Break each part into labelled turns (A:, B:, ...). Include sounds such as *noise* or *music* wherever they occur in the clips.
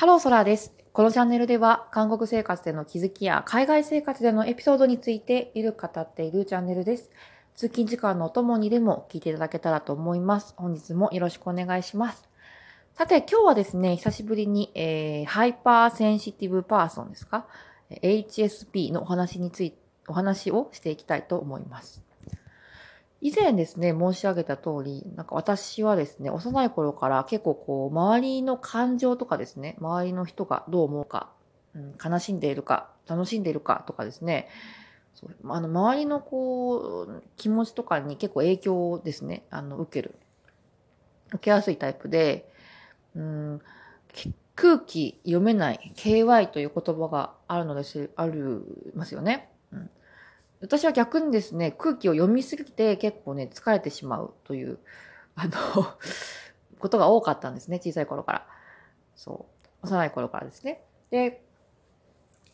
A: ハローソラーです。このチャンネルでは、韓国生活での気づきや海外生活でのエピソードについてゆるく語っているチャンネルです。通勤時間のお供にでも聞いていただけたらと思います。本日もよろしくお願いします。さて、今日はですね、久しぶりに、えー、 hyper sensitive person ですか ?HSP のお話について、お話をしていきたいと思います。以前ですね、申し上げた通り、なんか私はですね、幼い頃から結構こう、周りの感情とかですね、周りの人がどう思うか、うん、悲しんでいるか、楽しんでいるかとかですね、そうあの周りのこう、気持ちとかに結構影響をですね、あの、受ける。受けやすいタイプで、うん、空気読めない KY という言葉があるのです、あるますよね。私は逆にですね、空気を読みすぎて結構ね、疲れてしまうという、あの、*laughs* ことが多かったんですね、小さい頃から。そう。幼い頃からですね。で、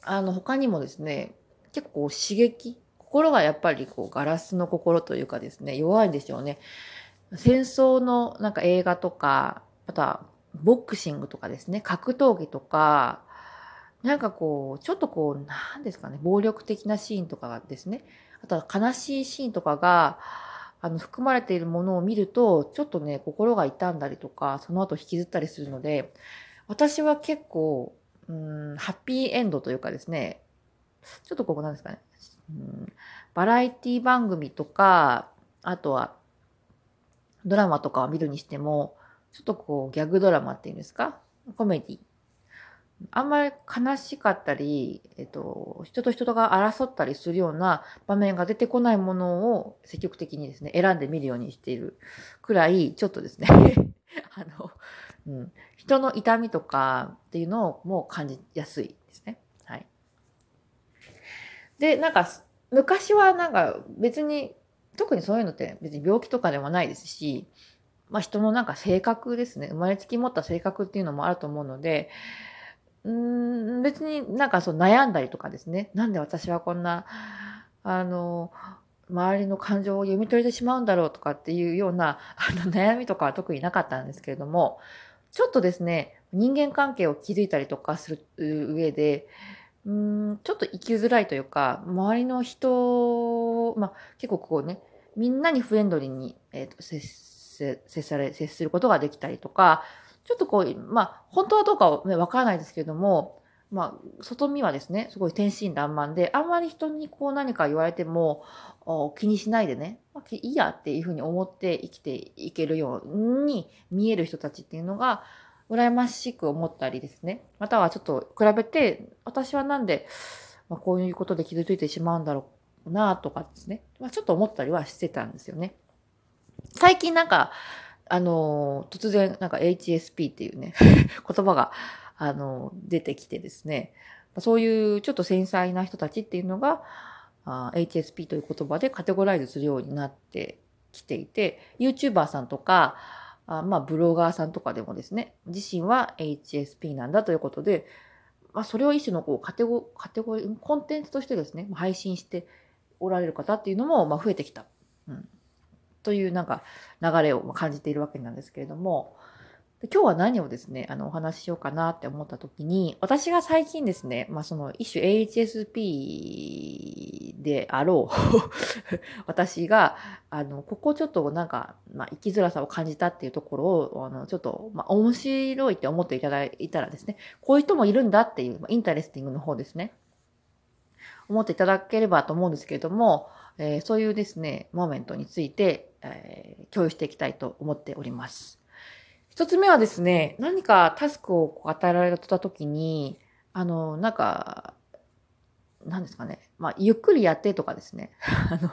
A: あの、他にもですね、結構刺激、心がやっぱりこう、ガラスの心というかですね、弱いんですよね。戦争のなんか映画とか、あとは、ボクシングとかですね、格闘技とか、なんかこう、ちょっとこう、なんですかね、暴力的なシーンとかがですね、あとは悲しいシーンとかが、あの、含まれているものを見ると、ちょっとね、心が痛んだりとか、その後引きずったりするので、私は結構、うん、ハッピーエンドというかですね、ちょっとここなんですかね、うん、バラエティ番組とか、あとは、ドラマとかを見るにしても、ちょっとこう、ギャグドラマっていうんですかコメディあんまり悲しかったり、えっと、人と人とが争ったりするような場面が出てこないものを積極的にですね、選んでみるようにしているくらい、ちょっとですね、*laughs* あの、うん、人の痛みとかっていうのをもう感じやすいですね。はい。で、なんか、昔はなんか別に、特にそういうのって別に病気とかでもないですし、まあ人のなんか性格ですね、生まれつき持った性格っていうのもあると思うので、うん別になんかそう悩んだりとかですね。なんで私はこんな、あの、周りの感情を読み取れてしまうんだろうとかっていうようなあの悩みとかは特になかったんですけれども、ちょっとですね、人間関係を築いたりとかする上で、うんちょっと生きづらいというか、周りの人、まあ結構こうね、みんなにフレンドリーに、えーと接接され、接することができたりとか、ちょっとこう、まあ、本当はどうかはね、わからないですけれども、まあ、外見はですね、すごい天真爛漫で、あんまり人にこう何か言われても、気にしないでね、まあ、いいやっていうふうに思って生きていけるように見える人たちっていうのが、羨ましく思ったりですね。またはちょっと比べて、私はなんで、まあ、こういうことで傷ついてしまうんだろうなとかですね。まあ、ちょっと思ったりはしてたんですよね。最近なんか、あの、突然、なんか HSP っていうね、*laughs* 言葉が、あの、出てきてですね、そういうちょっと繊細な人たちっていうのが、HSP という言葉でカテゴライズするようになってきていて、YouTuber さんとか、あまあ、ブロガーさんとかでもですね、自身は HSP なんだということで、まあ、それを一種のこうカテゴ、カテゴリー、コンテンツとしてですね、配信しておられる方っていうのも、まあ、増えてきた。うんというなんか流れを感じているわけなんですけれども、今日は何をですね、あの、お話ししようかなって思った時に、私が最近ですね、まあその一種 HSP であろう *laughs* 私が、あの、ここちょっとなんか、まあ生きづらさを感じたっていうところを、あの、ちょっと、まあ面白いって思っていただいたらですね、こういう人もいるんだっていう、まあ、 interesting の方ですね、思っていただければと思うんですけれども、えー、そういうですね、 moment について、えー、共有していきたいと思っております。一つ目はですね、何かタスクを与えられた時に、あの、なんか、何ですかね、まあ、ゆっくりやってとかですね、*laughs* あの、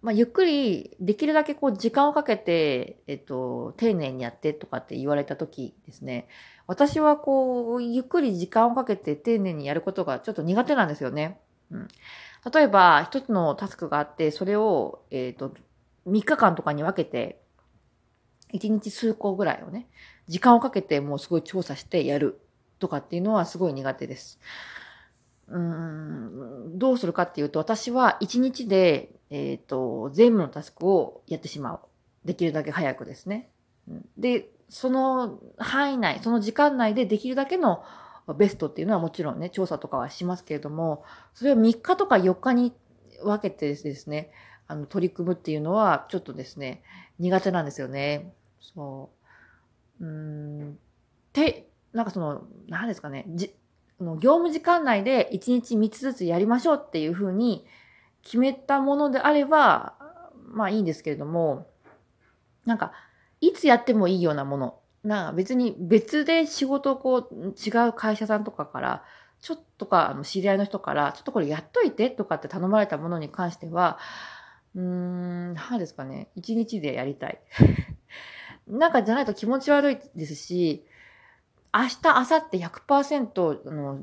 A: まあ、ゆっくり、できるだけこう、時間をかけて、えっと、丁寧にやってとかって言われた時ですね、私はこう、ゆっくり時間をかけて丁寧にやることがちょっと苦手なんですよね。うん。例えば、一つのタスクがあって、それを、えっ、ー、と、3日間とかに分けて、1日数個ぐらいをね、時間をかけてもうすごい調査してやるとかっていうのはすごい苦手です。うん、どうするかっていうと、私は1日で、えっ、ー、と、全部のタスクをやってしまう。できるだけ早くですね。で、その範囲内、その時間内でできるだけのベストっていうのはもちろんね、調査とかはしますけれども、それを3日とか4日に分けてですね、あの、取り組むっていうのは、ちょっとですね、苦手なんですよね。そう。うん。て、なんかその、何ですかね、じ、業務時間内で1日3つずつやりましょうっていうふうに決めたものであれば、まあいいんですけれども、なんか、いつやってもいいようなもの。な別に別で仕事をこう、違う会社さんとかから、ちょっとか、あの、知り合いの人から、ちょっとこれやっといてとかって頼まれたものに関しては、うーん、何ですかね。一日でやりたい。*laughs* なんかじゃないと気持ち悪いですし、明日、明後日100%の、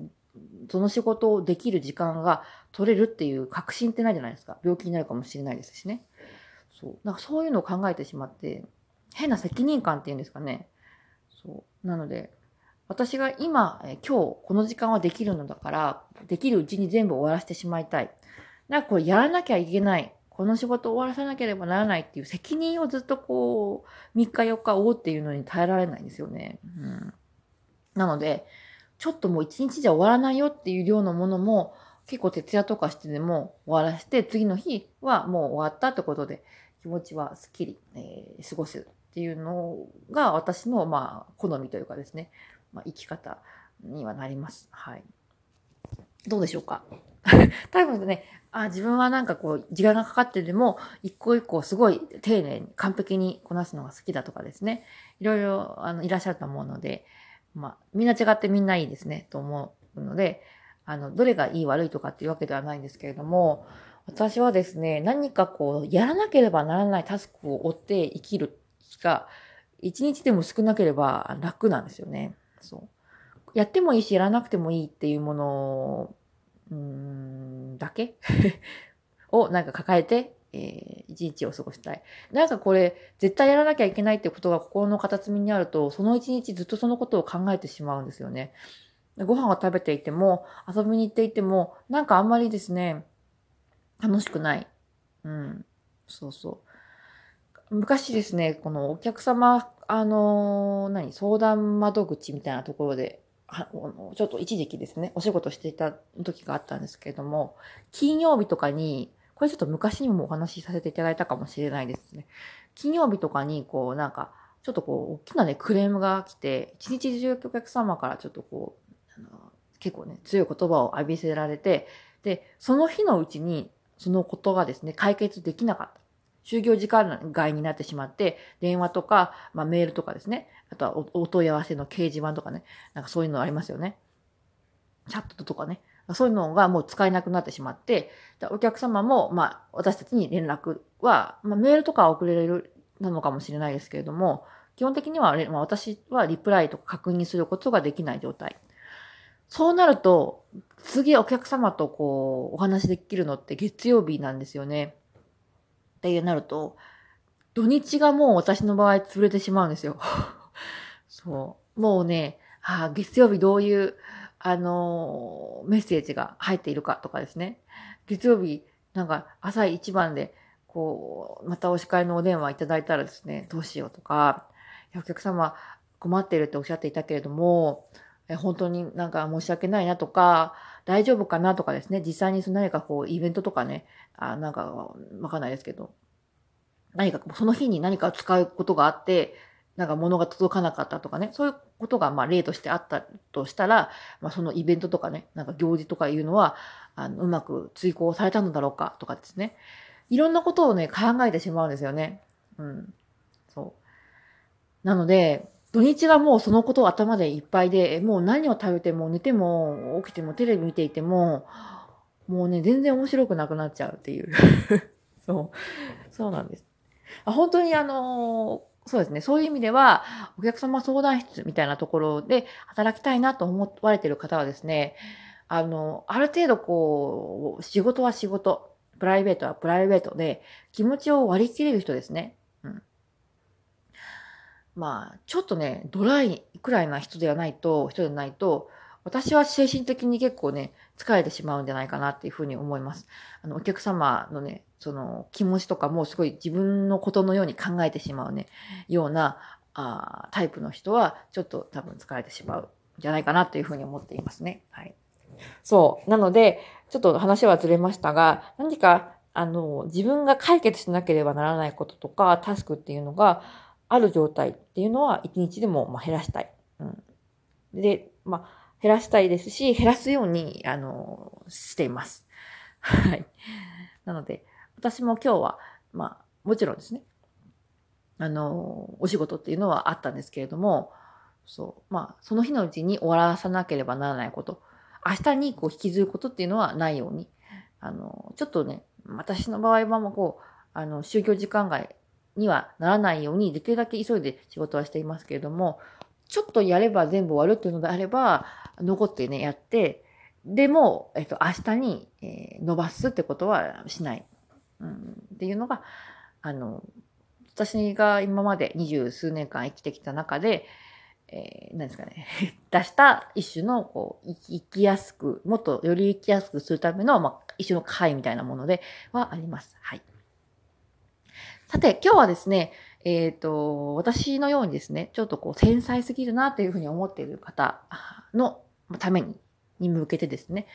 A: その仕事をできる時間が取れるっていう確信ってないじゃないですか。病気になるかもしれないですしね。そう。なんかそういうのを考えてしまって、変な責任感っていうんですかね。そう。なので、私が今、え今日この時間はできるのだから、できるうちに全部終わらせてしまいたい。なんかこれやらなきゃいけない。この仕事を終わらさなければならないっていう責任をずっとこう、3日4日追うっていうのに耐えられないんですよね。うん。なので、ちょっともう1日じゃ終わらないよっていう量のものも、結構徹夜とかしてでも終わらせて、次の日はもう終わったってことで、気持ちはスッキリ、えー、過ごすっていうのが私の、まあ、好みというかですね、まあ、生き方にはなります。はい。どうでしょうか？*laughs* 多分ね、あ、自分はなんかこう、時間がかかってでも、一個一個すごい丁寧に完璧にこなすのが好きだとかですね。いろいろ、あの、いらっしゃると思うので、まあ、みんな違ってみんないいですね、と思うので、あの、どれがいい悪いとかっていうわけではないんですけれども、私はですね、何かこう、やらなければならないタスクを追って生きるが、一日でも少なければ楽なんですよね。そう。やってもいいし、やらなくてもいいっていうもの、うん、だけ？*laughs* をなんか抱えて、えー、一日を過ごしたい。なんかこれ、絶対やらなきゃいけないってことが心の片隅にあると、その一日ずっとそのことを考えてしまうんですよね。ご飯を食べていても、遊びに行っていても、なんかあんまりですね、楽しくない。うん。そうそう。昔ですね、このお客様、あの、何、相談窓口みたいなところで、ちょっと一時期ですね、お仕事していた時があったんですけれども、金曜日とかに、これちょっと昔にもお話しさせていただいたかもしれないですね。金曜日とかに、こう、なんか、ちょっとこう、大きなね、クレームが来て、一日中お客様からちょっとこう、あの結構ね、強い言葉を浴びせられて、で、その日のうちに、そのことがですね、解決できなかった。就業時間外になってしまって、電話とか、まあ、メールとかですね、あとはお問い合わせの掲示板とかね、なんかそういうのありますよね。チャットとかね。そういうのがもう使えなくなってしまって、お客様も、まあ、私たちに連絡は、まあ、メールとかは送れるなのかもしれないですけれども、基本的には、まあ、私はリプライとか確認することができない状態。そうなると、次お客様とこう、お話できるのって月曜日なんですよね。っていうなると、土日がもう私の場合潰れてしまうんですよ。*laughs* そう。もうね、あ月曜日どういう、あのー、メッセージが入っているかとかですね。月曜日、なんか朝一番で、こう、またお叱りのお電話いただいたらですね、どうしようとか、お客様困っているっておっしゃっていたけれども、本当になんか申し訳ないなとか、大丈夫かなとかですね、実際に何かこう、イベントとかね、あなんかわかんないですけど、何かその日に何か使うことがあって、なんか物が届かなかったとかね、そういうことがまあ例としてあったとしたら、まあそのイベントとかね、なんか行事とかいうのは、あのうまく追行されたのだろうかとかですね。いろんなことをね、考えてしまうんですよね。うん。そう。なので、土日はもうそのことを頭でいっぱいで、もう何を食べても寝ても起きてもテレビ見ていても、もうね、全然面白くなくなっちゃうっていう。*laughs* そう。そうなんです。本当にあのそうですね。そういう意味では、お客様相談室みたいなところで働きたいなと思われている方はですね、あの、ある程度こう、仕事は仕事、プライベートはプライベートで、気持ちを割り切れる人ですね。うん。まあ、ちょっとね、ドライくらいな人ではないと、人でないと、私は精神的に結構ね、疲れてしまうんじゃないかなっていうふうに思います。あの、お客様のね、その気持ちとかもすごい自分のことのように考えてしまうね、ようなあタイプの人は、ちょっと多分疲れてしまうんじゃないかなというふうに思っていますね。はい。そう。なので、ちょっと話はずれましたが、何か、あの、自分が解決しなければならないこととか、タスクっていうのがある状態っていうのは、一日でもま減らしたい。うん。で、まあ、減らしたいですし、減らすように、あの、しています。はい。なので、私も今日は、まあ、もちろんですね、あの、お仕事っていうのはあったんですけれども、そう、まあ、その日のうちに終わらさなければならないこと、明日にこう引きずることっていうのはないように、あの、ちょっとね、私の場合はもうこう、あの、就業時間外にはならないように、できるだけ急いで仕事はしていますけれども、ちょっとやれば全部終わるっていうのであれば、残ってね、やって、でも、えっと、明日に、え、伸ばすってことはしない。うん、っていうのが、あの、私が今まで二十数年間生きてきた中で、えー、何ですかね、*laughs* 出した一種の、こう、生きやすく、もっとより生きやすくするための、まあ、一種の会みたいなものではあります。はい。さて、今日はですね、えっ、ー、と、私のようにですね、ちょっとこう、繊細すぎるなというふうに思っている方のために、に向けてですね、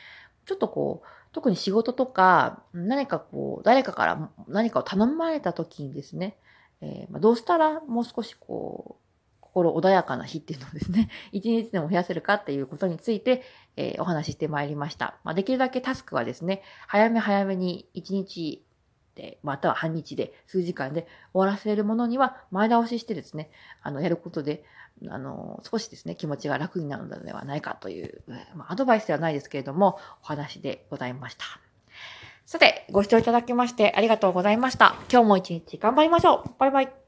A: ちょっとこう、特に仕事とか、何かこう、誰かから何かを頼まれた時にですね、えー、ま、どうしたらもう少しこう、心穏やかな日っていうのをですね、*laughs* 一日でも増やせるかっていうことについて、えー、お話ししてまいりました。まあ、できるだけタスクはですね、早め早めに一日で、または半日で、数時間で終わらせるものには前倒ししてですね、あの、やることで、あの、少しですね、気持ちが楽になるのではないかという、まあ、アドバイスではないですけれども、お話でございました。さて、ご視聴いただきましてありがとうございました。今日も一日頑張りましょうバイバイ